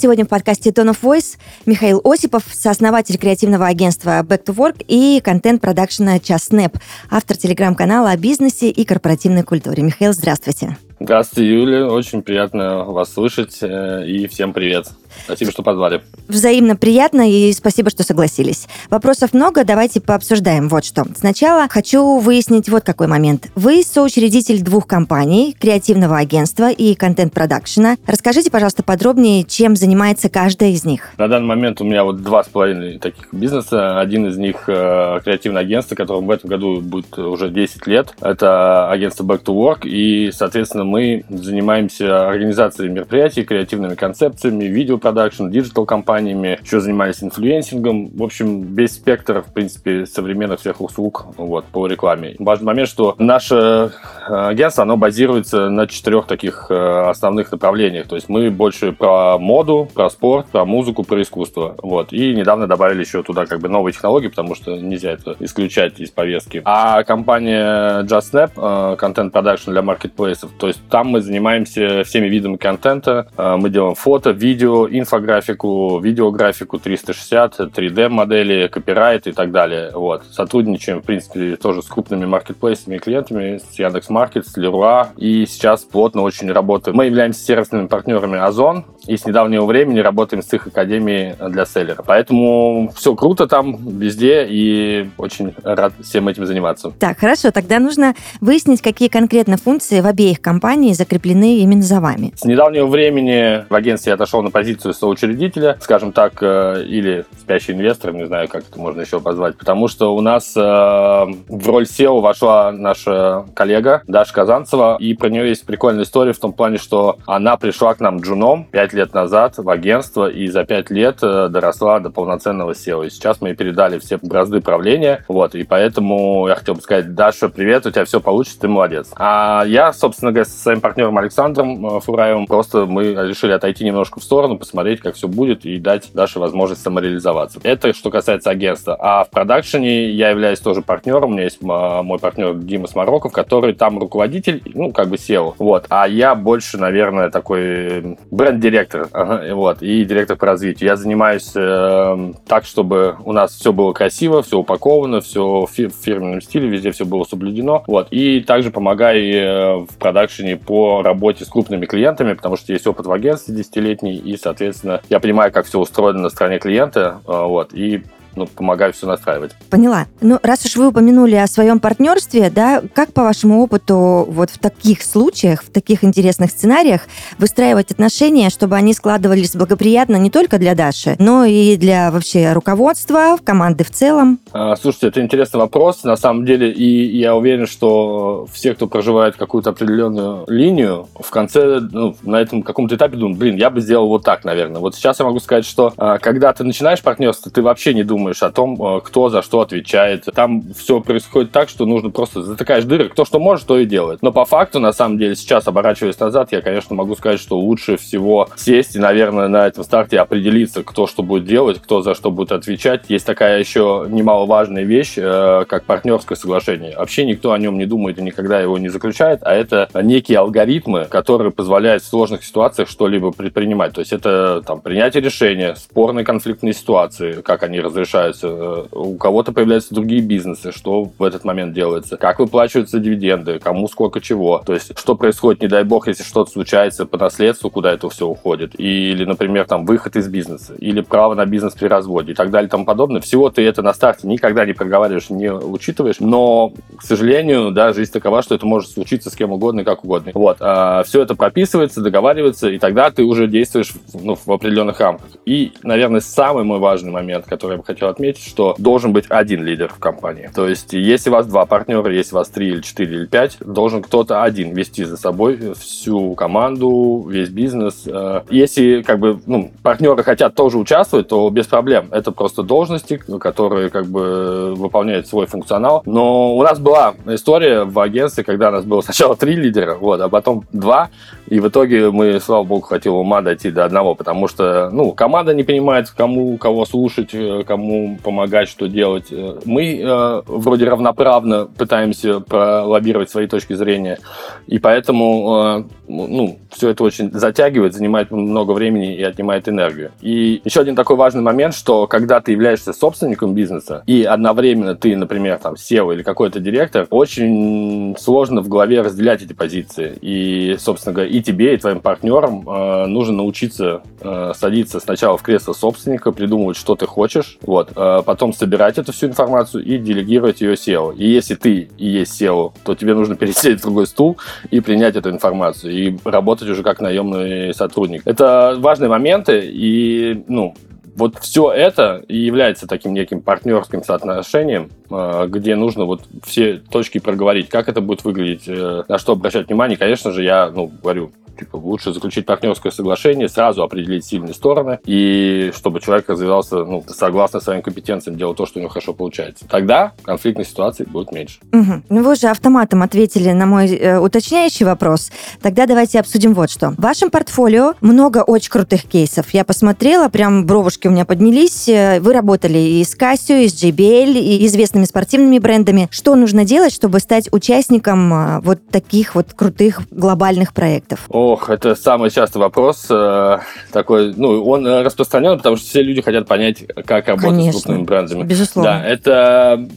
Сегодня в подкасте Tone of Voice Михаил Осипов, сооснователь креативного агентства Back to Work и контент-продакшена Час Снэп, автор телеграм-канала о бизнесе и корпоративной культуре. Михаил, здравствуйте. Здравствуйте, Юля. Очень приятно вас слышать. Э, и всем привет. Спасибо, что позвали. Взаимно приятно и спасибо, что согласились. Вопросов много, давайте пообсуждаем вот что. Сначала хочу выяснить вот какой момент. Вы соучредитель двух компаний, креативного агентства и контент-продакшена. Расскажите, пожалуйста, подробнее, чем занимается каждая из них. На данный момент у меня вот два с половиной таких бизнеса. Один из них э, креативное агентство, которому в этом году будет уже 10 лет. Это агентство Back2Work. И, соответственно, мы занимаемся организацией мероприятий, креативными концепциями, видео production, digital кампаниями, еще занимались инфлюенсингом. В общем, весь спектр, в принципе, современных всех услуг вот, по рекламе. Важный момент, что наше э, агентство, оно базируется на четырех таких э, основных направлениях. То есть мы больше про моду, про спорт, про музыку, про искусство. Вот. И недавно добавили еще туда как бы новые технологии, потому что нельзя это исключать из повестки. А компания Just Snap, контент production для маркетплейсов, то есть там мы занимаемся всеми видами контента. Э, мы делаем фото, видео, инфографику, видеографику 360, 3D-модели, копирайт и так далее. Вот. Сотрудничаем, в принципе, тоже с крупными маркетплейсами и клиентами, с Яндекс.Маркет, с Leroy. И сейчас плотно очень работаем. Мы являемся сервисными партнерами Озон и с недавнего времени работаем с их академией для селлера. Поэтому все круто там, везде, и очень рад всем этим заниматься. Так, хорошо, тогда нужно выяснить, какие конкретно функции в обеих компаниях закреплены именно за вами. С недавнего времени в агентстве я отошел на позицию позицию соучредителя, скажем так, э, или спящий инвестор, не знаю, как это можно еще позвать, потому что у нас э, в роль SEO вошла наша коллега Даша Казанцева, и про нее есть прикольная история в том плане, что она пришла к нам джуном 5 лет назад в агентство, и за 5 лет э, доросла до полноценного SEO. И сейчас мы ей передали все бразды правления, вот, и поэтому я хотел бы сказать, Даша, привет, у тебя все получится, ты молодец. А я, собственно говоря, со своим партнером Александром Фураевым просто мы решили отойти немножко в сторону, посмотреть, как все будет, и дать Даше возможность самореализоваться. Это что касается агентства. А в продакшене я являюсь тоже партнером. У меня есть а, мой партнер Дима Смороков, который там руководитель, ну, как бы SEO. Вот. А я больше, наверное, такой бренд-директор. Вот. И директор по развитию. Я занимаюсь э, так, чтобы у нас все было красиво, все упаковано, все в фирменном стиле, везде все было соблюдено. Вот. И также помогаю э, в продакшене по работе с крупными клиентами, потому что есть опыт в агентстве десятилетний, и, соответственно, соответственно, я понимаю, как все устроено на стороне клиента, а, вот, и ну, помогаю все настраивать. Поняла. Ну, раз уж вы упомянули о своем партнерстве, да, как по вашему опыту вот в таких случаях, в таких интересных сценариях выстраивать отношения, чтобы они складывались благоприятно не только для Даши, но и для вообще руководства, команды в целом? А, слушайте, это интересный вопрос, на самом деле, и я уверен, что все, кто проживает какую-то определенную линию, в конце, ну, на этом каком-то этапе думают, блин, я бы сделал вот так, наверное. Вот сейчас я могу сказать, что а, когда ты начинаешь партнерство, ты вообще не думаешь думаешь о том, э, кто за что отвечает. Там все происходит так, что нужно просто затыкаешь дыры, кто что может, то и делает. Но по факту, на самом деле, сейчас, оборачиваясь назад, я, конечно, могу сказать, что лучше всего сесть и, наверное, на этом старте определиться, кто что будет делать, кто за что будет отвечать. Есть такая еще немаловажная вещь, э, как партнерское соглашение. Вообще никто о нем не думает и никогда его не заключает, а это некие алгоритмы, которые позволяют в сложных ситуациях что-либо предпринимать. То есть это там, принятие решения, спорные конфликтные ситуации, как они разрешаются решаются, э, у кого-то появляются другие бизнесы, что в этот момент делается, как выплачиваются дивиденды, кому сколько чего, то есть что происходит, не дай бог, если что-то случается по наследству, куда это все уходит, или, например, там выход из бизнеса, или право на бизнес при разводе и так далее и тому подобное. Всего ты это на старте никогда не проговариваешь, не учитываешь, но, к сожалению, да, жизнь такова, что это может случиться с кем угодно и как угодно. Вот, а, все это прописывается, договаривается, и тогда ты уже действуешь ну, в определенных рамках. И, наверное, самый мой важный момент, который я бы хотел хотел отметить, что должен быть один лидер в компании. То есть, если у вас два партнера, если у вас три или четыре или пять, должен кто-то один вести за собой всю команду, весь бизнес. Э, если как бы ну, партнеры хотят тоже участвовать, то без проблем. Это просто должности, которые как бы выполняют свой функционал. Но у нас была история в агентстве, когда у нас было сначала три лидера, вот, а потом два, и в итоге мы, слава богу, хватило ума дойти до одного, потому что, ну, команда не понимает, кому кого слушать, э, кому помогать, что делать. Э, мы э, вроде равноправно пытаемся пролоббировать свои точки зрения, и поэтому, э, ну, все это очень затягивает, занимает много времени и отнимает энергию. И еще один такой важный момент, что когда ты являешься собственником бизнеса, и одновременно ты, например, там, SEO или какой-то директор, очень сложно в голове разделять эти позиции. И, собственно говоря, и тебе, и твоим партнерам э, нужно научиться э, садиться сначала в кресло собственника, придумывать, что ты хочешь, вот, э, потом собирать эту всю информацию и делегировать ее SEO. И если ты и есть SEO, то тебе нужно пересесть в другой стул и принять эту информацию, и работать уже как наемный сотрудник. Это важные моменты, и, ну, вот все это и является таким неким партнерским соотношением, э, где нужно вот все точки проговорить, как это будет выглядеть, э, на что обращать внимание. Конечно же, я, ну, говорю, Типа, лучше заключить партнерское соглашение, сразу определить сильные стороны, и чтобы человек развивался ну, согласно своим компетенциям, делал то, что у него хорошо получается. Тогда конфликтных ситуаций будет меньше. Угу. Ну, вы же автоматом ответили на мой э, уточняющий вопрос. Тогда давайте обсудим вот что. В вашем портфолио много очень крутых кейсов. Я посмотрела, прям бровушки у меня поднялись. Э, вы работали и с Casio, и с JBL, и известными спортивными брендами. Что нужно делать, чтобы стать участником э, вот таких вот крутых глобальных проектов? О, Ох, это самый частый вопрос. Э, такой, ну, он распространен, потому что все люди хотят понять, как работать Конечно, с крупными брендами. Безусловно. Да, это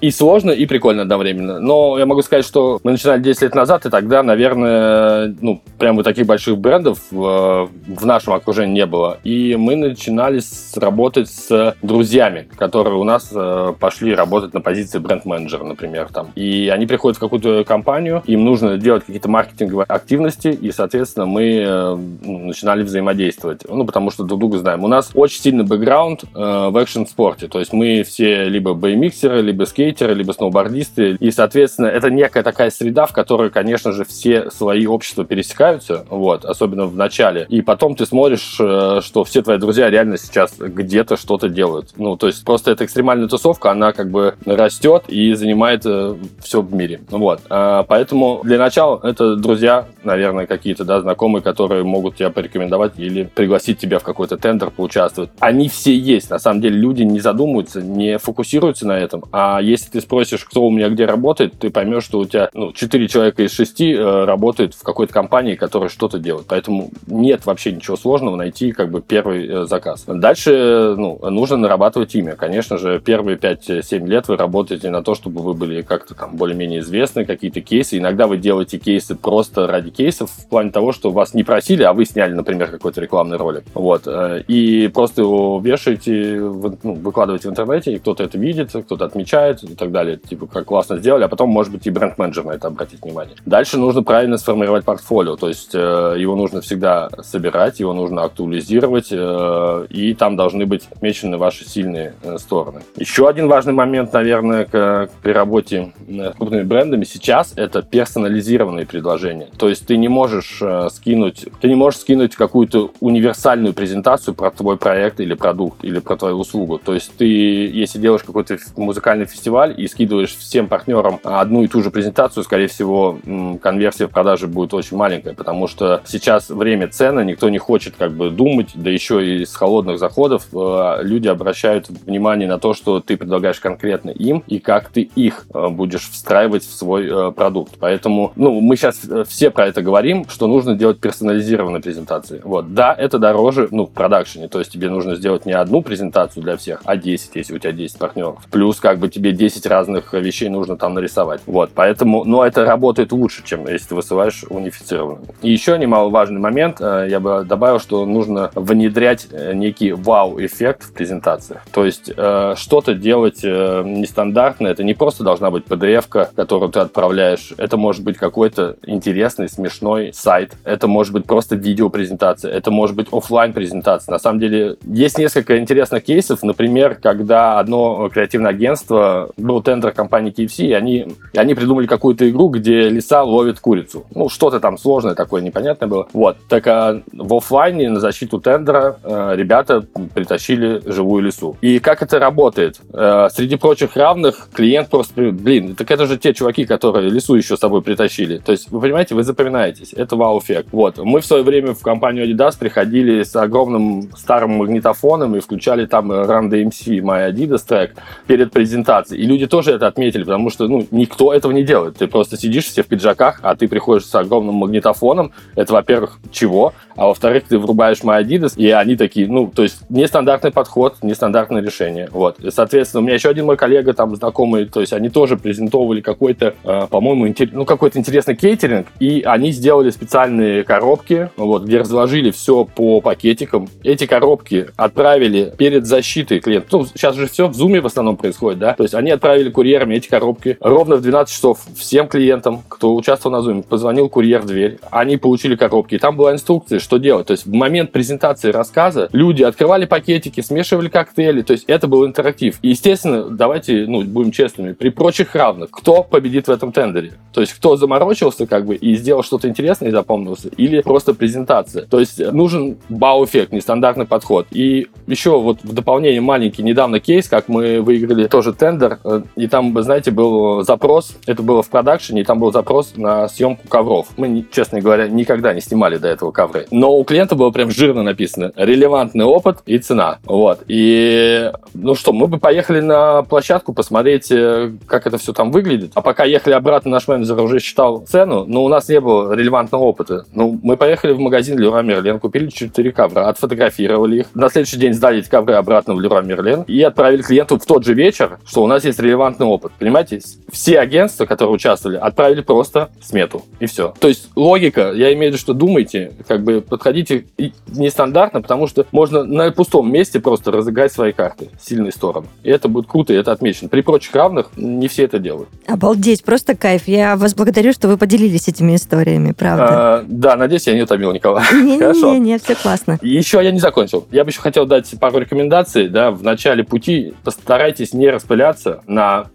и сложно, и прикольно одновременно. Но я могу сказать, что мы начинали 10 лет назад, и тогда, наверное, ну, прям вот таких больших брендов в, в нашем окружении не было. И мы начинали с, работать с друзьями, которые у нас э, пошли работать на позиции бренд-менеджера, например. Там. И они приходят в какую-то компанию, им нужно делать какие-то маркетинговые активности, и, соответственно, мы э, ну, начинали взаимодействовать. Ну, потому что друг друга знаем. У нас очень сильный бэкграунд э, в экшн-спорте. То есть мы все либо беймиксеры, либо скейтеры, скейтеры, либо сноубордисты. И, соответственно, это некая такая среда, в которой, конечно же, все свои общества пересекаются, вот, особенно в начале. И потом ты смотришь, э, что все твои друзья реально сейчас где-то что-то делают. Ну, то есть просто эта экстремальная тусовка, она как бы растет и занимает э, все в мире. Вот. А, поэтому для начала это друзья, наверное, какие-то, да, знакомые, которые могут тебя порекомендовать или пригласить тебя в какой-то тендер поучаствовать. Они все есть. На самом деле люди не задумываются, не фокусируются на этом, а есть если ты спросишь, кто у меня где работает, ты поймешь, что у тебя ну, 4 человека из 6 э, работают в какой-то компании, которая что-то делает. Поэтому нет вообще ничего сложного найти как бы первый э, заказ. Дальше ну, нужно нарабатывать имя. Конечно же, первые 5-7 лет вы работаете на то, чтобы вы были как-то там более-менее известны, какие-то кейсы. Иногда вы делаете кейсы просто ради кейсов, в плане того, что вас не просили, а вы сняли, например, какой-то рекламный ролик. Вот. Э, и просто его вешаете, ну, выкладываете в интернете, и кто-то это видит, кто-то отмечает, и так далее, типа, как классно сделали, а потом, может быть, и бренд-менеджер на это обратить внимание. Дальше нужно правильно сформировать портфолио, то есть э, его нужно всегда собирать, его нужно актуализировать, э, и там должны быть отмечены ваши сильные э, стороны. Еще один важный момент, наверное, к, при работе с крупными брендами сейчас это персонализированные предложения. То есть ты не можешь э, скинуть, ты не можешь скинуть какую-то универсальную презентацию про твой проект или продукт, или про твою услугу. То есть ты, если делаешь какой-то музыкальный фестиваль, фестиваль и скидываешь всем партнерам одну и ту же презентацию, скорее всего, конверсия в продаже будет очень маленькая, потому что сейчас время цены, никто не хочет как бы думать, да еще и с холодных заходов э, люди обращают внимание на то, что ты предлагаешь конкретно им и как ты их э, будешь встраивать в свой э, продукт. Поэтому, ну, мы сейчас все про это говорим, что нужно делать персонализированные презентации. Вот, да, это дороже, ну, в продакшене, то есть тебе нужно сделать не одну презентацию для всех, а 10, если у тебя 10 партнеров. Плюс как бы тебе 10 10 разных вещей нужно там нарисовать. Вот, поэтому, но это работает лучше, чем если ты высылаешь унифицированно. И еще немаловажный момент, э, я бы добавил, что нужно внедрять э, некий вау-эффект в презентациях. То есть э, что-то делать нестандартное, это не просто должна быть PDF-ка, которую ты отправляешь, это может быть какой-то интересный, смешной сайт, это может быть просто видеопрезентация, это может быть офлайн презентация. На самом деле есть несколько интересных кейсов, например, когда одно креативное агентство, был тендер компании KFC, и они, и они придумали какую-то игру, где лиса ловит курицу. Ну, что-то там сложное такое, непонятное было. Вот. Так а в офлайне на защиту тендера э, ребята притащили живую лису. И как это работает? Э, среди прочих равных клиент просто, блин, так это же те чуваки, которые лису еще с собой притащили. То есть, вы понимаете, вы запоминаетесь. Это вау-эффект. Вот. Мы в свое время в компанию Adidas приходили с огромным старым магнитофоном и включали там Run DMC My Adidas трек перед презентацией. Люди тоже это отметили, потому что, ну, никто этого не делает. Ты просто сидишь все в пиджаках, а ты приходишь с огромным магнитофоном. Это, во-первых, чего? А во-вторых, ты врубаешь My Adidas, и они такие, ну, то есть нестандартный подход, нестандартное решение. Вот. И, соответственно, у меня еще один мой коллега там знакомый, то есть они тоже презентовали какой-то, э, по-моему, интер... ну, какой-то интересный кейтеринг, и они сделали специальные коробки, вот, где разложили все по пакетикам. Эти коробки отправили перед защитой клиента. Ну, сейчас же все в зуме в основном происходит, да? То есть они отправили курьерами эти коробки ровно в 12 часов всем клиентам, кто участвовал на зуме, позвонил курьер в дверь, они получили коробки, и там была инструкция, что делать. То есть в момент презентации рассказа люди открывали пакетики, смешивали коктейли, то есть это был интерактив. И, естественно, давайте, ну, будем честными, при прочих равных, кто победит в этом тендере? То есть кто заморочился как бы и сделал что-то интересное и запомнился, или просто презентация? То есть нужен бау-эффект, нестандартный подход. И еще вот в дополнение маленький недавно кейс, как мы выиграли тоже тендер, и там, знаете, был запрос, это было в продакшене, и там был запрос на съемку ковров. Мы, честно говоря, никогда не снимали до этого ковры но у клиента было прям жирно написано релевантный опыт и цена. Вот. И, ну что, мы бы поехали на площадку посмотреть, э, как это все там выглядит. А пока ехали обратно, наш менеджер уже считал цену, но у нас не было релевантного опыта. Ну, мы поехали в магазин Леруа Мерлен, купили 4 ковра, отфотографировали их. На следующий день сдали эти ковры обратно в Леруа Мерлен и отправили клиенту в тот же вечер, что у нас есть релевантный опыт. Понимаете? Все агентства, которые участвовали, отправили просто смету. И все. То есть логика, я имею в виду, что думайте, как бы подходите нестандартно, потому что можно на пустом месте просто разыграть свои карты, сильные стороны. И это будет круто, и это отмечено. При прочих равных не все это делают. Обалдеть, просто кайф. Я вас благодарю, что вы поделились этими историями, правда. А, да, надеюсь, я не утомил никого. Не-не-не, все классно. еще я не закончил. Я бы еще хотел дать пару рекомендаций. Да, в начале пути постарайтесь не распыляться на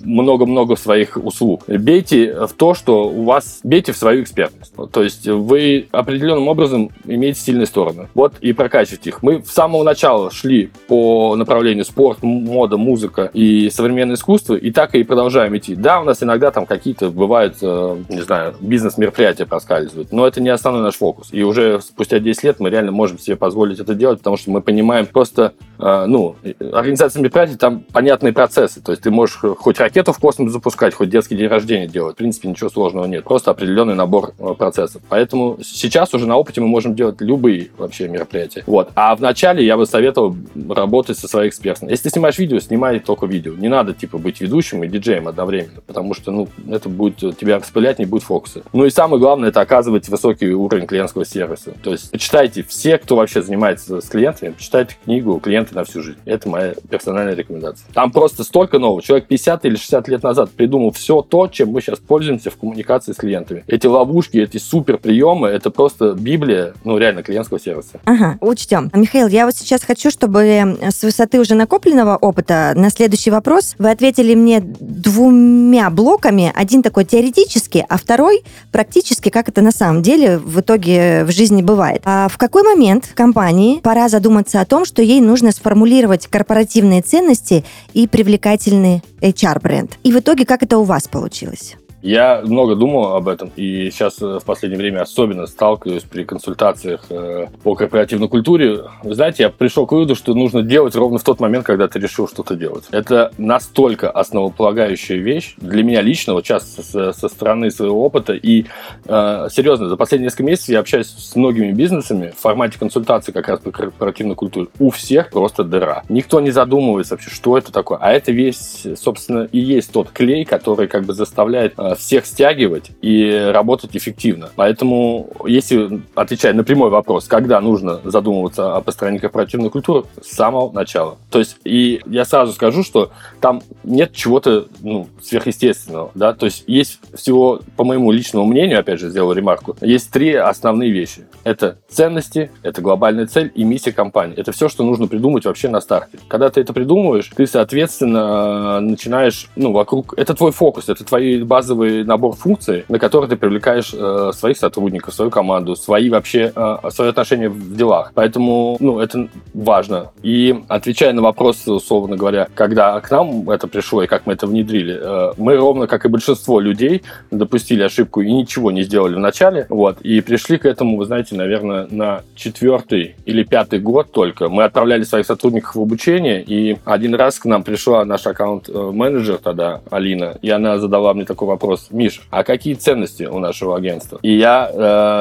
много-много своих услуг. Бейте в то, что у вас... Бейте в свою экспертность. То есть вы определенным образом иметь сильные стороны. Вот и прокачивать их. Мы с самого начала шли по направлению спорт, мода, музыка и современное искусство, и так и продолжаем идти. Да, у нас иногда там какие-то бывают, э, не знаю, бизнес-мероприятия проскальзывают, но это не основной наш фокус. И уже спустя 10 лет мы реально можем себе позволить это делать, потому что мы понимаем просто, э, ну, организация мероприятий, там понятные процессы. То есть ты можешь хоть ракету в космос запускать, хоть детский день рождения делать. В принципе, ничего сложного нет. Просто определенный набор э, процессов. Поэтому сейчас уже на опыте мы можем делать любые вообще мероприятия. Вот. А вначале я бы советовал работать со своей экспертом. Если ты снимаешь видео, снимай только видео. Не надо, типа, быть ведущим и диджеем одновременно, потому что, ну, это будет тебя распылять, не будет фокуса. Ну и самое главное, это оказывать высокий уровень клиентского сервиса. То есть, почитайте все, кто вообще занимается с клиентами, почитайте книгу «Клиенты на всю жизнь». Это моя персональная рекомендация. Там просто столько нового. Человек 50 или 60 лет назад придумал все то, чем мы сейчас пользуемся в коммуникации с клиентами. Эти ловушки, эти супер приемы, это просто Библия, ну, реально, клиентского сервиса. Ага, учтем. Михаил, я вот сейчас хочу, чтобы э, с высоты уже накопленного опыта на следующий вопрос вы ответили мне двумя блоками. Один такой теоретический, а второй практически, как это на самом деле в итоге в жизни бывает. А в какой момент компании пора задуматься о том, что ей нужно сформулировать корпоративные ценности и привлекательный HR-бренд? И в итоге, как это у вас получилось? Я много думал об этом, и сейчас э, в последнее время особенно сталкиваюсь при консультациях э, по корпоративной культуре. Вы знаете, я пришел к выводу, что нужно делать ровно в тот момент, когда ты решил что-то делать. Это настолько основополагающая вещь для меня лично, вот сейчас со, со стороны своего опыта. И э, серьезно, за последние несколько месяцев я общаюсь с многими бизнесами в формате консультации как раз по корпоративной культуре. У всех просто дыра. Никто не задумывается вообще, что это такое. А это весь, собственно, и есть тот клей, который как бы заставляет э, всех стягивать и работать эффективно. Поэтому, если отвечать на прямой вопрос, когда нужно задумываться о построении корпоративной культуры, с самого начала. То есть, и я сразу скажу, что там нет чего-то ну, сверхъестественного, да, то есть есть всего, по моему личному мнению, опять же, сделал ремарку, есть три основные вещи. Это ценности, это глобальная цель и миссия компании. Это все, что нужно придумать вообще на старте. Когда ты это придумываешь, ты, соответственно, начинаешь, ну, вокруг... Это твой фокус, это твой базовый набор функций, на которые ты привлекаешь э, своих сотрудников, свою команду, свои вообще, э, свои отношения в делах. Поэтому, ну, это важно. И отвечая на вопрос, условно говоря, когда к нам это пришло и как мы это внедрили, э, мы ровно как и большинство людей допустили ошибку и ничего не сделали в начале, вот, и пришли к этому, вы знаете, наверное, на четвертый или пятый год только. Мы отправляли своих сотрудников в обучение, и один раз к нам пришла наш аккаунт-менеджер тогда, Алина, и она задала мне такой вопрос, Миш, а какие ценности у нашего агентства? И я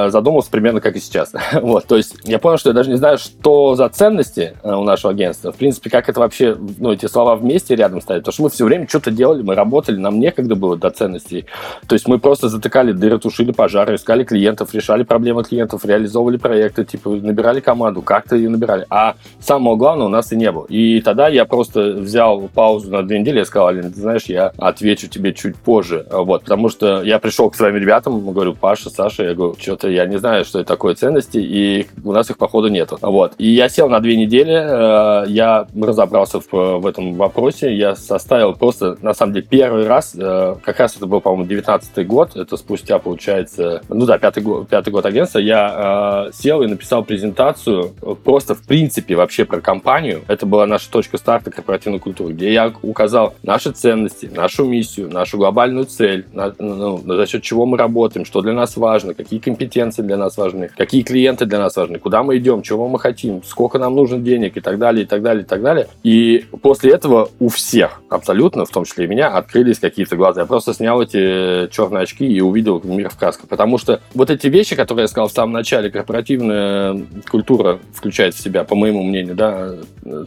э, задумался примерно как и сейчас. вот, то есть я понял, что я даже не знаю, что за ценности э, у нашего агентства. В принципе, как это вообще, ну, эти слова вместе рядом ставить, потому что мы все время что-то делали, мы работали, нам некогда было до ценностей. То есть мы просто затыкали дыры, тушили пожары, искали клиентов, решали проблемы клиентов, реализовывали проекты, типа набирали команду, как-то ее набирали. А самого главного у нас и не было. И тогда я просто взял паузу на две недели и сказал, Алина, ты знаешь, я отвечу тебе чуть позже. Вот, потому что я пришел к своим ребятам, говорю, Паша, Саша, я говорю, что-то я не знаю, что это такое ценности, и у нас их, походу, нету. Вот. И я сел на две недели, э, я разобрался в, в этом вопросе, я составил просто, на самом деле, первый раз, э, как раз это был, по-моему, 19 год, это спустя, получается, ну да, пятый год, пятый год агентства, я э, сел и написал презентацию просто, в принципе, вообще про компанию. Это была наша точка старта корпоративной культуры, где я указал наши ценности, нашу миссию, нашу глобальную цель, на, ну, за счет чего мы работаем, что для нас важно, какие компетенции для нас важны, какие клиенты для нас важны, куда мы идем, чего мы хотим, сколько нам нужно денег и так далее, и так далее, и так далее. И после этого у всех, абсолютно, в том числе и меня, открылись какие-то глаза. Я просто снял эти черные очки и увидел мир в красках. Потому что вот эти вещи, которые я сказал в самом начале, корпоративная культура включает в себя, по моему мнению, да,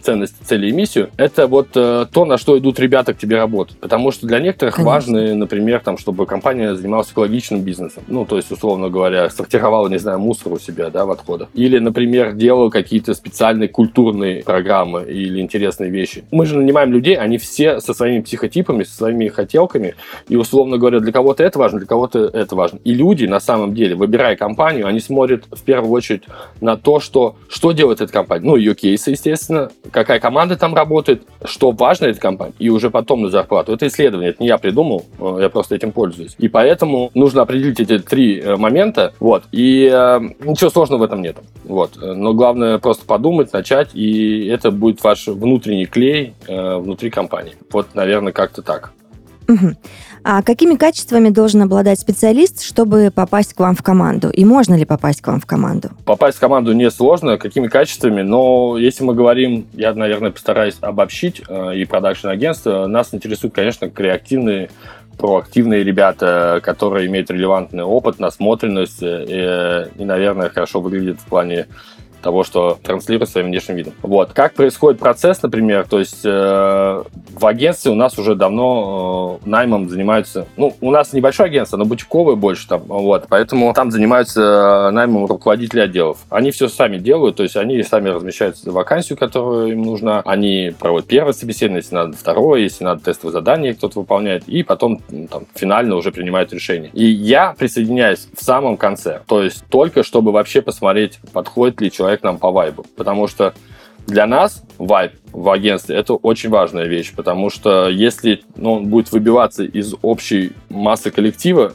ценности, цели и миссию, это вот э, то, на что идут ребята к тебе работать. Потому что для некоторых Конечно. важны, например, там, чтобы компания занималась экологичным бизнесом. Ну, то есть, условно говоря, сортировала, не знаю, мусор у себя, да, в отходах. Или, например, делала какие-то специальные культурные программы или интересные вещи. Мы же нанимаем людей, они все со своими психотипами, со своими хотелками, и, условно говоря, для кого-то это важно, для кого-то это важно. И люди, на самом деле, выбирая компанию, они смотрят в первую очередь на то, что, что делает эта компания. Ну, ее кейсы, естественно, какая команда там работает, что важно этой компании, и уже потом на зарплату. Это исследование, это не я придумал, э, я просто этим пользуюсь. И поэтому нужно определить эти три э, момента, вот, и э, ничего сложного в этом нет. Вот. Но главное просто подумать, начать, и это будет ваш внутренний клей э, внутри компании. Вот, наверное, как-то так. Угу. А какими качествами должен обладать специалист, чтобы попасть к вам в команду? И можно ли попасть к вам в команду? Попасть в команду не сложно. Какими качествами? Но если мы говорим, я, наверное, постараюсь обобщить э, и продакшн-агентство, нас интересуют, конечно, креативные проактивные ребята, которые имеют релевантный опыт, насмотренность э, и, наверное, хорошо выглядят в плане того, что транслирует своим внешним видом. Вот. Как происходит процесс, например, то есть э, в агентстве у нас уже давно э, наймом занимаются, ну, у нас небольшое агентство, но бутиковое больше там, вот, поэтому там занимаются э, наймом руководители отделов. Они все сами делают, то есть они сами размещают вакансию, которую им нужна, они проводят первое собеседование, если надо второе, если надо тестовое задание кто-то выполняет, и потом там, финально уже принимают решение. И я присоединяюсь в самом конце, то есть только чтобы вообще посмотреть, подходит ли человек человек нам по вайбу. Потому что для нас вайб в агентстве это очень важная вещь, потому что если ну, он будет выбиваться из общей массы коллектива,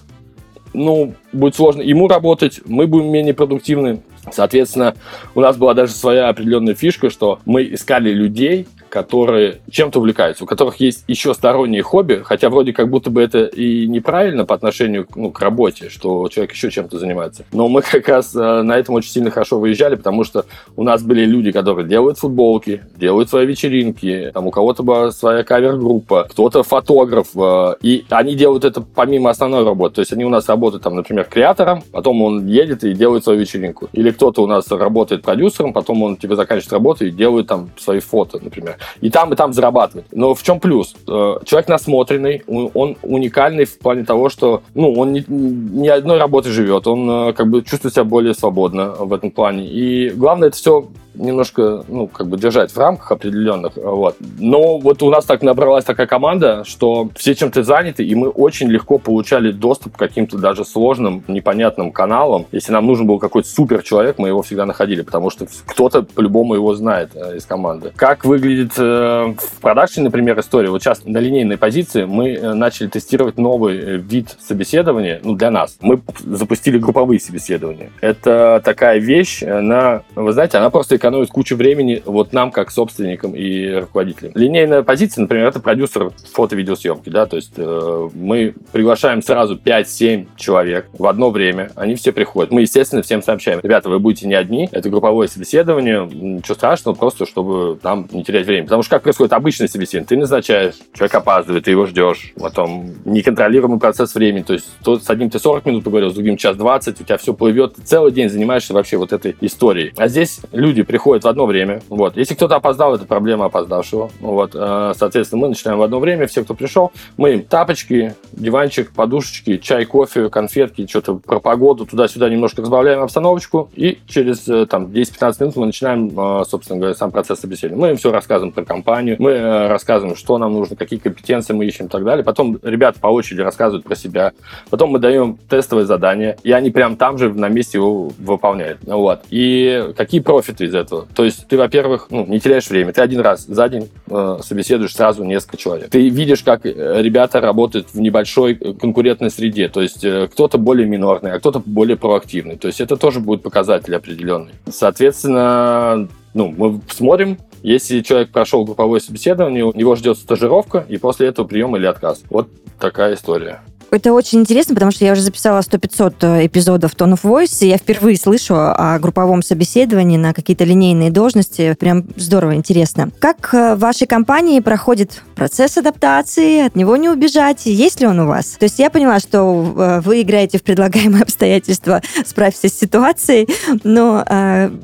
ну, будет сложно ему работать, мы будем менее продуктивны. Соответственно, у нас была даже своя определенная фишка, что мы искали людей, которые чем-то увлекаются, у которых есть еще сторонние хобби, хотя вроде как будто бы это и неправильно по отношению ну, к работе, что человек еще чем-то занимается. Но мы как раз э, на этом очень сильно хорошо выезжали, потому что у нас были люди, которые делают футболки, делают свои вечеринки, там у кого-то была своя кавер-группа, кто-то фотограф, э, и они делают это помимо основной работы. То есть они у нас работают, там, например, креатором, потом он едет и делает свою вечеринку. Или кто-то у нас работает продюсером, потом он типа заканчивает работу и делает там свои фото, например. И там, и там зарабатывает. Но в чем плюс? Э, человек насмотренный, он уникальный в плане того, что ну, он не, не одной работой живет, он э, как бы чувствует себя более свободно в этом плане. И главное это все немножко, ну, как бы держать в рамках определенных, вот. Но вот у нас так набралась такая команда, что все чем-то заняты, и мы очень легко получали доступ к каким-то даже сложным, непонятным каналам. Если нам нужен был какой-то супер человек, мы его всегда находили, потому что кто-то по-любому его знает э, из команды. Как выглядит э, в продакшене, например, история? Вот сейчас на линейной позиции мы э, начали тестировать новый э, вид собеседования, ну, для нас. Мы запустили групповые собеседования. Это такая вещь, она, вы знаете, она просто экономит кучу времени вот нам, как собственникам и руководителям. Линейная позиция, например, это продюсер фото-видеосъемки, да, то есть э, мы приглашаем сразу 5-7 человек в одно время, они все приходят. Мы, естественно, всем сообщаем, ребята, вы будете не одни, это групповое собеседование, ничего страшного, просто чтобы нам не терять время. Потому что как происходит обычное собеседование? Ты назначаешь, человек опаздывает, ты его ждешь, потом неконтролируемый процесс времени, то есть то с одним ты 40 минут поговорил, с другим час 20, у тебя все плывет, ты целый день занимаешься вообще вот этой историей. А здесь люди приходят в одно время. Вот. Если кто-то опоздал, это проблема опоздавшего. Вот. Э, соответственно, мы начинаем в одно время. Все, кто пришел, мы им тапочки, диванчик, подушечки, чай, кофе, конфетки, что-то про погоду, туда-сюда немножко разбавляем обстановочку. И через э, там, 10-15 минут мы начинаем, э, собственно говоря, сам процесс собеседования. Мы им все рассказываем про компанию, мы рассказываем, что нам нужно, какие компетенции мы ищем и так далее. Потом ребята по очереди рассказывают про себя. Потом мы даем тестовое задание, и они прям там же на месте его выполняют. Вот. И какие профиты из этого? То есть ты, во-первых, ну, не теряешь время. Ты один раз за день э, собеседуешь сразу несколько человек. Ты видишь, как э, ребята работают в небольшой конкурентной среде. То есть э, кто-то более минорный, а кто-то более проактивный. То есть это тоже будет показатель определенный. Соответственно, ну, мы смотрим, если человек прошел групповое собеседование, у него ждет стажировка, и после этого прием или отказ. Вот такая история. Это очень интересно, потому что я уже записала 100-500 э, эпизодов Tone of Voice, и я впервые слышу о групповом собеседовании на какие-то линейные должности. Прям здорово, интересно. Как э, в вашей компании проходит процесс адаптации? От него не убежать? Есть ли он у вас? То есть я поняла, что э, вы играете в предлагаемые обстоятельства «справься с ситуацией», но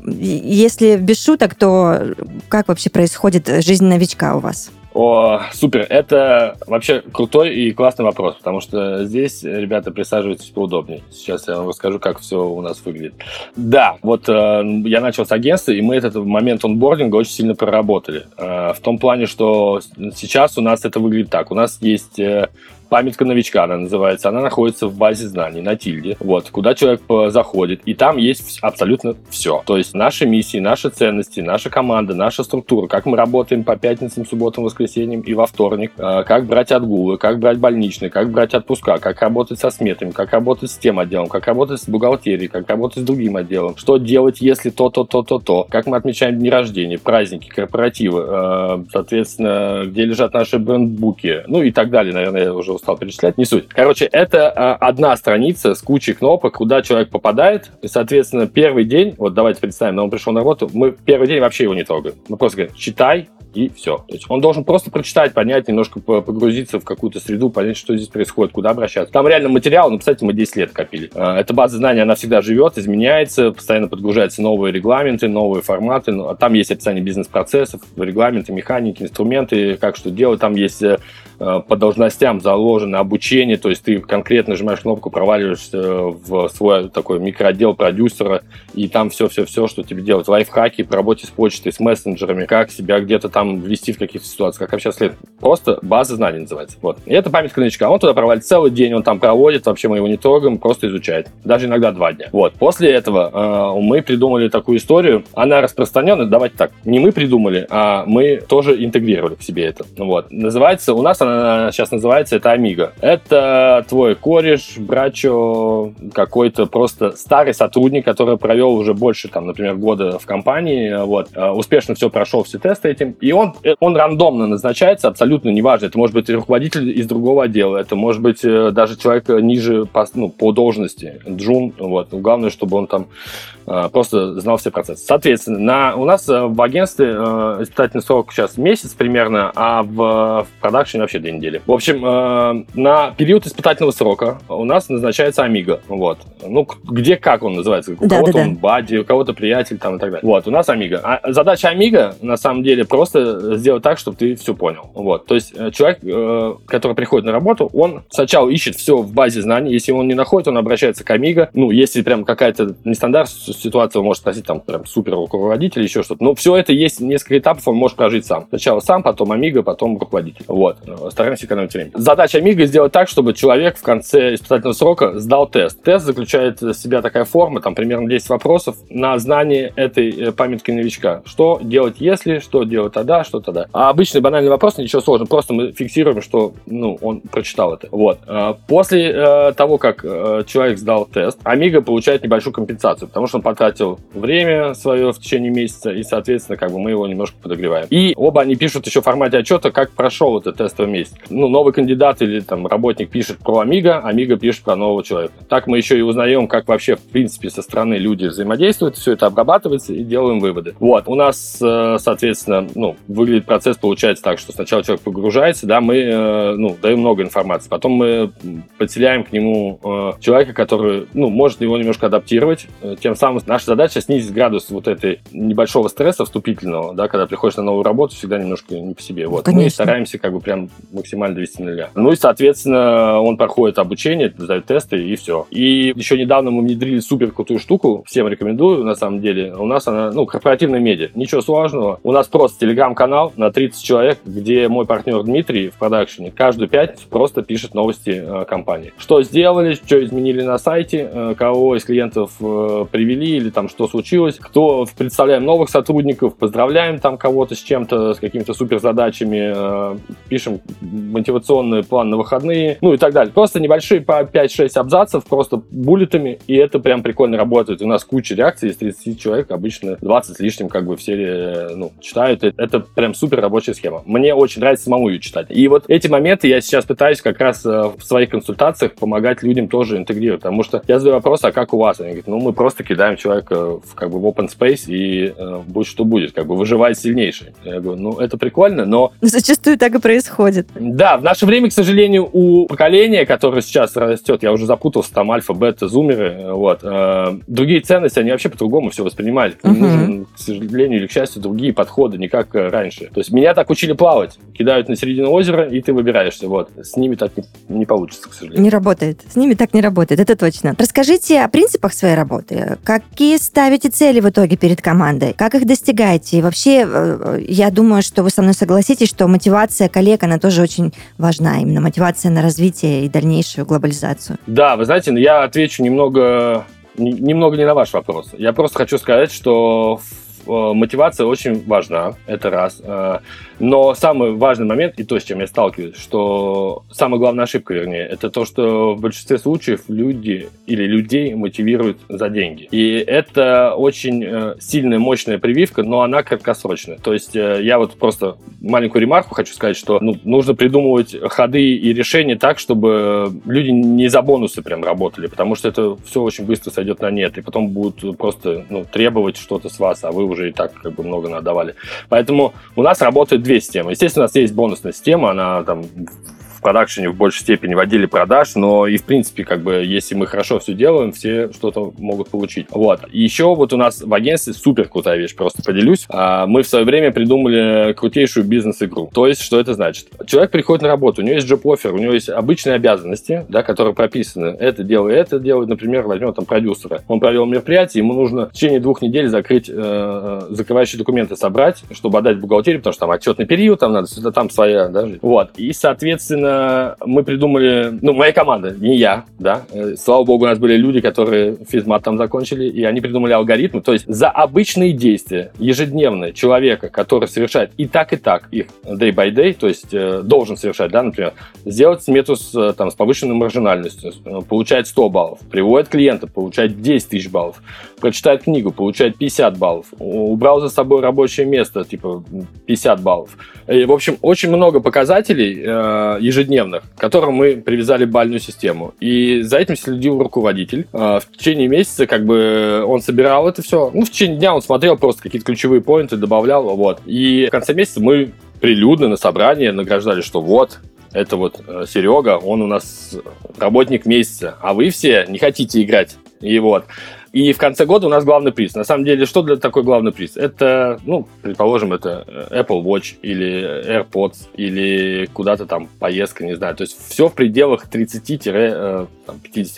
если без шуток, то как вообще происходит жизнь новичка у вас? О, супер. Это вообще крутой и классный вопрос, потому что здесь, ребята, присаживайтесь поудобнее. Сейчас я вам расскажу, как все у нас выглядит. Да, вот э, я начал с агентства, и мы этот момент онбординга очень сильно проработали. Э, в том плане, что сейчас у нас это выглядит так. У нас есть э, памятка новичка, она называется. Она находится в базе знаний на Тильде, вот, куда человек заходит, и там есть абсолютно все. То есть наши миссии, наши ценности, наша команда, наша структура, как мы работаем по пятницам, субботам, воскресеньям и во вторник, а, как брать отгулы, как брать больничные, как брать отпуска, как работать со сметами, как работать с тем отделом, как работать с бухгалтерией, как работать с другим отделом, что делать, если то, то, то, то, то, как мы отмечаем дни рождения, праздники, корпоративы, а, соответственно, где лежат наши брендбуки, ну и так далее, наверное, я уже стал перечислять, не суть. Короче, это а, одна страница с кучей кнопок, куда человек попадает, и, соответственно, первый день, вот давайте представим, он пришел на работу, мы первый день вообще его не трогаем. Мы просто говорим, читай, и все. То есть он должен просто прочитать, понять, немножко погрузиться в какую-то среду, понять, что здесь происходит, куда обращаться. Там реально материал, ну, кстати, мы 10 лет копили. А, эта база знаний, она всегда живет, изменяется, постоянно подгружаются новые регламенты, новые форматы. А там есть описание бизнес-процессов, регламенты, механики, инструменты, как что делать. Там есть э, Э, по должностям заложено обучение, то есть ты конкретно нажимаешь кнопку, проваливаешься в свой такой микроотдел продюсера, и там все-все-все, что тебе делать. Лайфхаки по работе с почтой, с мессенджерами, как себя где-то там ввести в каких-то ситуациях, как общаться следует. Просто база знаний называется. Вот. И это памятка новичка. Он туда провалит целый день, он там проводит, вообще мы его не трогаем, просто изучает. Даже иногда два дня. Вот. После этого э, мы придумали такую историю. Она распространенная, давайте так, не мы придумали, а мы тоже интегрировали к себе это. Вот. Называется, у нас она сейчас называется, это Амиго. Это твой кореш, брачо, какой-то просто старый сотрудник, который провел уже больше, там, например, года в компании, вот, э, успешно все прошел, все тесты этим, и он, э, он рандомно назначается, абсолютно неважно. Это может быть руководитель из другого отдела, это может быть э, даже человек ниже по, ну, по должности, джун. Вот. Главное, чтобы он там э, просто знал все процессы. Соответственно, на, у нас в агентстве э, испытательный срок сейчас месяц примерно, а в, в продакшене вообще две недели. В общем, э, на период испытательного срока у нас назначается Амиго. Вот. Ну, где как он называется? У да, кого-то да, он да. бади, у кого-то приятель там и так далее. Вот, у нас Амиго. А задача Амиго, на самом деле, просто сделать так, чтобы ты все понял. Вот. То есть э, человек, э, который приходит на работу, он сначала ищет все в базе знаний. Если он не находит, он обращается к Амиго. Ну, если прям какая-то нестандартная ситуация, он может спросить там прям супер руководителя, еще что-то. Но все это есть несколько этапов, он может прожить сам. Сначала сам, потом Амиго, потом руководитель. Вот. Стараемся экономить время. Задача Амиго сделать так, чтобы человек в конце испытательного срока сдал тест. Тест заключает в себя такая форма, там примерно 10 вопросов на знание этой э, памятки новичка. Что делать если, что делать тогда, что тогда. А обычный банальный вопрос, ничего сложного, просто мы фиксируем, что ну, он прочитал это. Вот. А после э, того, как э, человек сдал тест, Амиго получает небольшую компенсацию, потому что он потратил время свое в течение месяца, и, соответственно, как бы мы его немножко подогреваем. И оба они пишут еще в формате отчета, как прошел этот тестовый месяц. Ну, новый кандидат или там работник пишет про Амиго, Амиго пишет про нового человека. Так мы еще и узнаем, как вообще, в принципе, со стороны люди взаимодействуют, все это обрабатывается и делаем выводы. Вот, у нас, э, соответственно, ну, выглядит процесс, получается так, что сначала человек погружается, да, мы, э, ну, даем много информации, потом мы подселяем к нему э, человека, который, ну, может его немножко адаптировать, тем самым наша задача снизить градус вот этой небольшого стресса вступительного, да, когда приходишь на новую работу, всегда немножко не по себе. Вот, Конечно. мы стараемся как бы прям максимально довести на нуля. Ну и, соответственно, он проходит обучение, сдает тесты и все. И еще недавно мы внедрили супер крутую штуку, всем рекомендую, на самом деле. У нас она, ну, корпоративная медиа, ничего сложного. У нас просто телеграм-канал на 30 человек, где мой партнер Дмитрий в продакшене каждую пятницу просто пишет новости э, компании. Что сделали, что изменили на сайте, э, кого из клиентов э, привели или там что случилось, кто представляем новых сотрудников, поздравляем там кого-то с чем-то, с какими-то супер задачами, э, пишем мотивационный план на выходные, ну и так далее. Просто небольшие по 5-6 абзацев, просто буллетами, и это прям прикольно работает. У нас куча реакций, из 30 человек, обычно 20 с лишним как бы все э, ну, читают. Это прям супер рабочая схема. Мне очень нравится самому ее читать. И вот эти моменты я сейчас пытаюсь как раз э, в своих консультациях помогать людям тоже интегрировать, потому что я задаю вопрос, а как у вас? Они говорят, ну мы просто кидаем человека в, как бы в open space и э, будь что будет, как бы выживает сильнейший. Я говорю, ну это прикольно, но... Зачастую так и происходит. Да, в наше время, к сожалению, у поколения, которое сейчас растет, я уже запутался, там альфа, бета, зумеры, вот, э, другие ценности, они вообще по-другому все воспринимают. К ним uh-huh. нужен, к сожалению или к счастью, другие подходы, не как э, раньше. То есть меня так учили плавать. Кидают на середину озера, и ты выбираешься. Вот. С ними так не, не получится, к сожалению. Не работает. С ними так не работает, это точно. Расскажите о принципах своей работы. Какие ставите цели в итоге перед командой? Как их достигаете? И вообще, э, я думаю, что вы со мной согласитесь, что мотивация коллег, она тоже очень важна. Именно мотивация на развитие и дальнейшую глобализацию. Да, вы знаете, я отвечу немного немного не на ваш вопрос. Я просто хочу сказать, что Э, мотивация очень важна, это раз. Э, но самый важный момент, и то, с чем я сталкиваюсь, что самая главная ошибка, вернее, это то, что в большинстве случаев люди или людей мотивируют за деньги. И это очень э, сильная, мощная прививка, но она краткосрочная. То есть я вот просто маленькую ремарку хочу сказать, что ну, нужно придумывать ходы и решения так, чтобы люди не за бонусы прям работали, потому что это все очень быстро сойдет на нет, и потом будут просто ну, требовать что-то с вас, а вы уже и так как бы много надавали. Поэтому у нас работают две системы. Естественно, у нас есть бонусная система, она там продакшене в большей степени в отделе продаж, но и в принципе, как бы, если мы хорошо все делаем, все что-то могут получить. Вот. И еще вот у нас в агентстве супер крутая вещь, просто поделюсь. А, мы в свое время придумали крутейшую бизнес-игру. То есть, что это значит? Человек приходит на работу, у него есть джоб-офер, у него есть обычные обязанности, да, которые прописаны. Это делай, это делай. Например, возьмем там продюсера. Он провел мероприятие, ему нужно в течение двух недель закрыть, э, э закрывающие документы собрать, чтобы отдать бухгалтерии, потому что там отчетный период, там надо, там своя, да, Вот. И, соответственно, соответственно, мы придумали, ну, моя команда, не я, да, э, слава богу, у нас были люди, которые физмат там закончили, и они придумали алгоритмы, то есть за обычные действия ежедневные человека, который совершает и так, и так их day by day, то есть э, должен совершать, да, например, сделать смету с, э, там, с повышенной маржинальностью, э, получает 100 баллов, приводит клиента, получает 10 тысяч баллов, прочитает книгу, получает 50 баллов, убрал за собой рабочее место, типа 50 баллов. И, в общем, очень много показателей э, ежедневных, к которым мы привязали бальную систему. И за этим следил руководитель. Э, в течение месяца как бы он собирал это все. Ну, в течение дня он смотрел просто какие-то ключевые поинты, добавлял, вот. И в конце месяца мы прилюдно на собрании награждали, что вот, это вот э, Серега, он у нас работник месяца, а вы все не хотите играть. И вот. И в конце года у нас главный приз. На самом деле, что для такой главный приз? Это, ну, предположим, это Apple Watch или AirPods или куда-то там поездка, не знаю. То есть все в пределах 30-50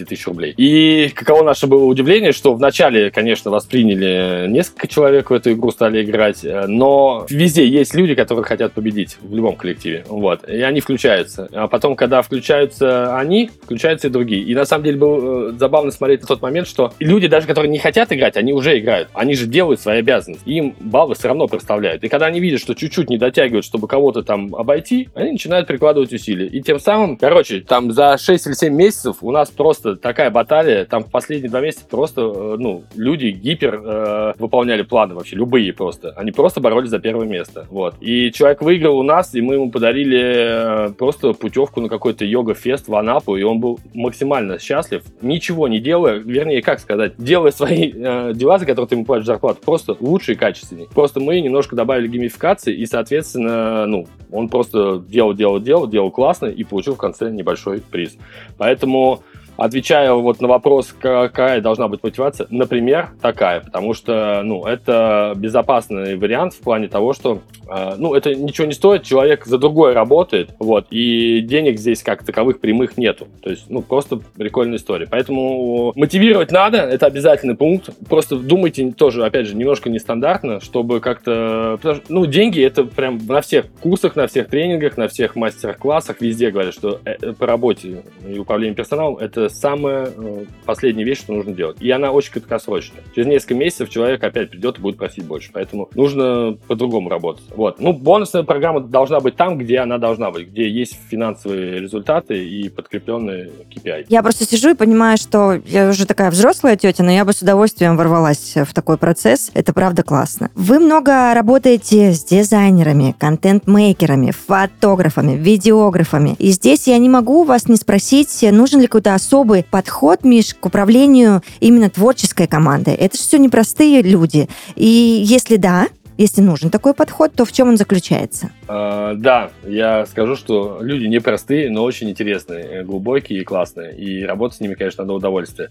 тысяч рублей. И каково наше было удивление, что вначале, конечно, восприняли несколько человек в эту игру, стали играть, но везде есть люди, которые хотят победить в любом коллективе. Вот. И они включаются. А потом, когда включаются они, включаются и другие. И на самом деле было э, забавно смотреть на тот момент, что люди даже даже которые не хотят играть, они уже играют. Они же делают свои обязанности. Им баллы все равно проставляют. И когда они видят, что чуть-чуть не дотягивают, чтобы кого-то там обойти, они начинают прикладывать усилия. И тем самым, короче, там за 6 или 7 месяцев у нас просто такая баталия, там в последние два месяца просто, э, ну, люди гипер э, выполняли планы вообще, любые просто. Они просто боролись за первое место. Вот. И человек выиграл у нас, и мы ему подарили э, просто путевку на какой-то йога-фест в Анапу, и он был максимально счастлив, ничего не делая, вернее, как сказать, делая свои э, дела, за которые ты ему платишь зарплату, просто лучше и качественнее. Просто мы немножко добавили геймификации, и, соответственно, ну, он просто делал, делал, делал, делал классно и получил в конце небольшой приз. Поэтому Отвечая вот на вопрос, какая должна быть мотивация, например, такая, потому что, ну, это безопасный вариант в плане того, что, э, ну, это ничего не стоит, человек за другое работает, вот, и денег здесь как таковых прямых нету, то есть, ну, просто прикольная история. Поэтому мотивировать надо, это обязательный пункт, просто думайте тоже, опять же, немножко нестандартно, чтобы как-то, ну, деньги это прям на всех курсах, на всех тренингах, на всех мастер-классах, везде говорят, что э, по работе и управлению персоналом это самая э, последняя вещь, что нужно делать. И она очень краткосрочная. Через несколько месяцев человек опять придет и будет просить больше. Поэтому нужно по-другому работать. Вот. Ну, бонусная программа должна быть там, где она должна быть, где есть финансовые результаты и подкрепленные KPI. Я просто сижу и понимаю, что я уже такая взрослая тетя, но я бы с удовольствием ворвалась в такой процесс. Это правда классно. Вы много работаете с дизайнерами, контент-мейкерами, фотографами, видеографами. И здесь я не могу вас не спросить, нужен ли какой-то особый особый подход, Миш, к управлению именно творческой командой. Это же все непростые люди. И если да, если нужен такой подход, то в чем он заключается? Uh, да, я скажу, что люди непростые, но очень интересные, глубокие и классные. И работать с ними, конечно, надо удовольствие.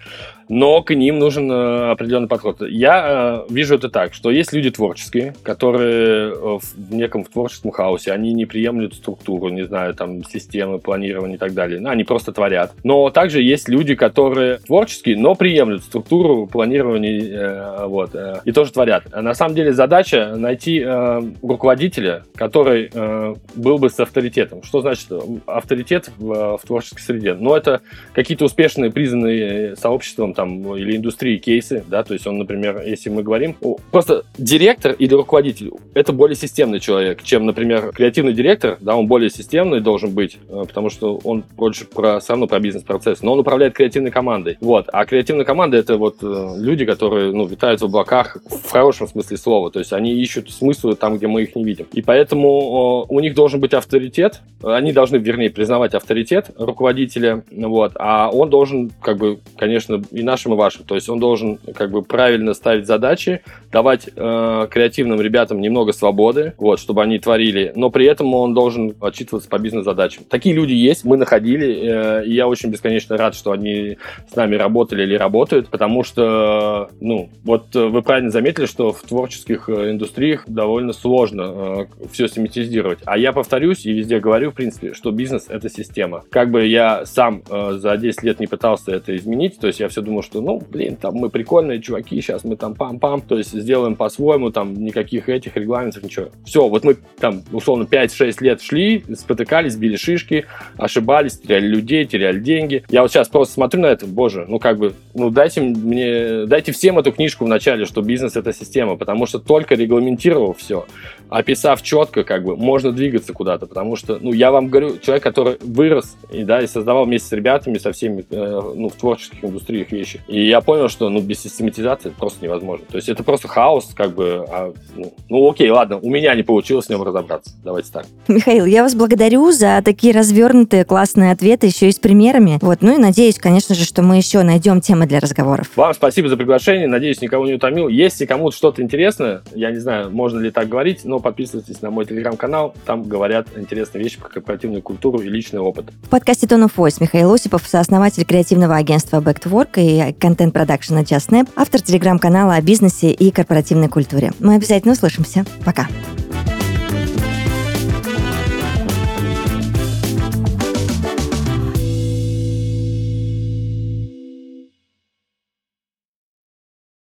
Но к ним нужен uh, определенный подход. Я uh, вижу это так, что есть люди творческие, которые в неком творческом хаосе, они не приемлют структуру, не знаю, там, системы планирования и так далее. Ну, они просто творят. Но также есть люди, которые творческие, но приемлют структуру планирования, вот, и тоже творят. На самом деле задача найти э, руководителя, который э, был бы с авторитетом. Что значит э, авторитет в, э, в творческой среде? Ну, это какие-то успешные, признанные сообществом там, или индустрией кейсы, да, то есть он, например, если мы говорим, просто директор или руководитель — это более системный человек, чем, например, креативный директор, да, он более системный должен быть, э, потому что он больше про, все равно про бизнес-процесс, но он управляет креативной командой, вот, а креативная команда — это вот люди, которые, ну, витают в облаках в хорошем смысле слова, то есть они ищут смыслы там, где мы их не видим. И поэтому у них должен быть авторитет, они должны, вернее, признавать авторитет руководителя, вот, а он должен, как бы, конечно, и нашим, и вашим, то есть он должен, как бы, правильно ставить задачи, давать э, креативным ребятам немного свободы, вот, чтобы они творили, но при этом он должен отчитываться по бизнес-задачам. Такие люди есть, мы находили, э, и я очень бесконечно рад, что они с нами работали или работают, потому что, ну, вот вы правильно заметили, что в творческих индустриях индустриях довольно сложно э, все систематизировать. А я повторюсь и везде говорю, в принципе, что бизнес — это система. Как бы я сам э, за 10 лет не пытался это изменить, то есть я все думал, что, ну, блин, там мы прикольные чуваки, сейчас мы там пам-пам, то есть сделаем по-своему, там никаких этих регламентов, ничего. Все, вот мы там, условно, 5-6 лет шли, спотыкались, били шишки, ошибались, теряли людей, теряли деньги. Я вот сейчас просто смотрю на это, боже, ну как бы, ну дайте мне, дайте всем эту книжку в начале, что бизнес это система, потому что только регламентировав все, описав четко, как бы, можно двигаться куда-то, потому что, ну, я вам говорю, человек, который вырос и, да, и создавал вместе с ребятами, со всеми, э, ну, в творческих индустриях вещи. И я понял, что, ну, без систематизации это просто невозможно. То есть это просто хаос, как бы, а, ну, ну, окей, ладно, у меня не получилось с ним разобраться. Давайте так. Михаил, я вас благодарю за такие развернутые, классные ответы, еще и с примерами. Вот, ну и надеюсь, конечно же, что мы еще найдем темы для разговоров. Вам спасибо за приглашение, надеюсь, никого не утомил. Если кому-то что-то интересное, я не знаю, можно ли так говорить, но подписывайтесь на мой телеграм-канал, там говорят интересные вещи про корпоративную культуру и личный опыт. В подкасте Tone of Voice Михаил Осипов, сооснователь креативного агентства Back to Work и контент-продакшена Just Snap, автор телеграм-канала о бизнесе и корпоративной культуре. Мы обязательно услышимся. Пока.